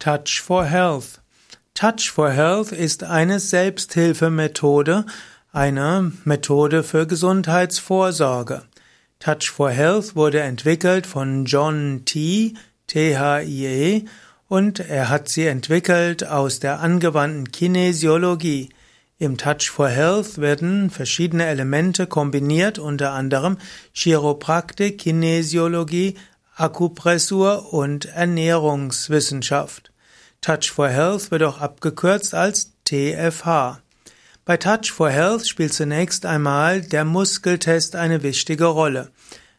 Touch for Health. Touch for Health ist eine Selbsthilfemethode, eine Methode für Gesundheitsvorsorge. Touch for Health wurde entwickelt von John T. T-H-I-E und er hat sie entwickelt aus der angewandten Kinesiologie. Im Touch for Health werden verschiedene Elemente kombiniert, unter anderem Chiropraktik, Kinesiologie, Akupressur und Ernährungswissenschaft. Touch for Health wird auch abgekürzt als TFH. Bei Touch for Health spielt zunächst einmal der Muskeltest eine wichtige Rolle.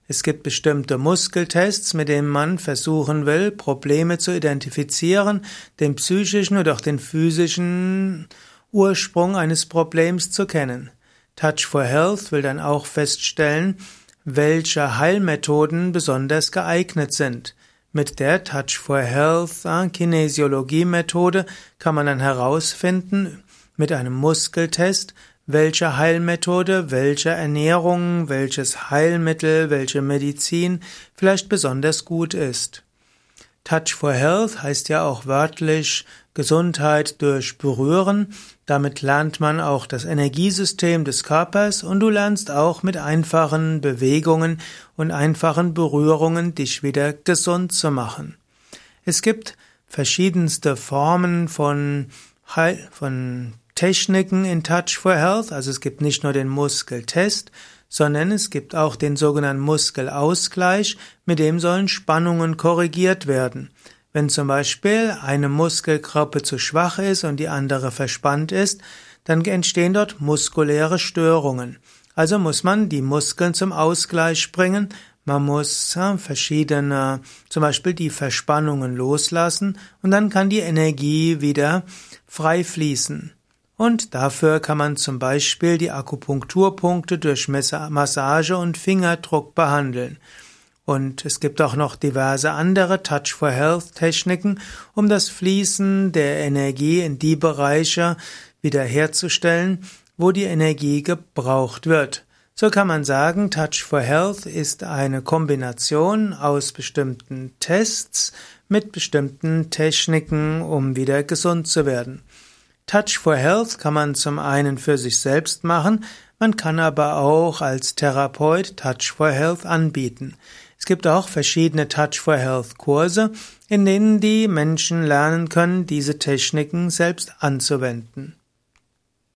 Es gibt bestimmte Muskeltests, mit denen man versuchen will, Probleme zu identifizieren, den psychischen oder auch den physischen Ursprung eines Problems zu kennen. Touch for Health will dann auch feststellen, welche Heilmethoden besonders geeignet sind. Mit der Touch for Health äh, Kinesiologie-Methode kann man dann herausfinden, mit einem Muskeltest, welche Heilmethode, welche Ernährung, welches Heilmittel, welche Medizin vielleicht besonders gut ist. Touch for Health heißt ja auch wörtlich Gesundheit durch Berühren. Damit lernt man auch das Energiesystem des Körpers und du lernst auch mit einfachen Bewegungen und einfachen Berührungen dich wieder gesund zu machen. Es gibt verschiedenste Formen von Heil, von Techniken in Touch for Health. Also es gibt nicht nur den Muskeltest, sondern es gibt auch den sogenannten Muskelausgleich, mit dem sollen Spannungen korrigiert werden. Wenn zum Beispiel eine Muskelgruppe zu schwach ist und die andere verspannt ist, dann entstehen dort muskuläre Störungen. Also muss man die Muskeln zum Ausgleich bringen, man muss verschiedene, zum Beispiel die Verspannungen loslassen und dann kann die Energie wieder frei fließen. Und dafür kann man zum Beispiel die Akupunkturpunkte durch Massage und Fingerdruck behandeln. Und es gibt auch noch diverse andere Touch for Health Techniken, um das Fließen der Energie in die Bereiche wiederherzustellen, wo die Energie gebraucht wird. So kann man sagen, Touch for Health ist eine Kombination aus bestimmten Tests mit bestimmten Techniken, um wieder gesund zu werden. Touch for Health kann man zum einen für sich selbst machen, man kann aber auch als Therapeut Touch for Health anbieten. Es gibt auch verschiedene Touch for Health Kurse, in denen die Menschen lernen können, diese Techniken selbst anzuwenden.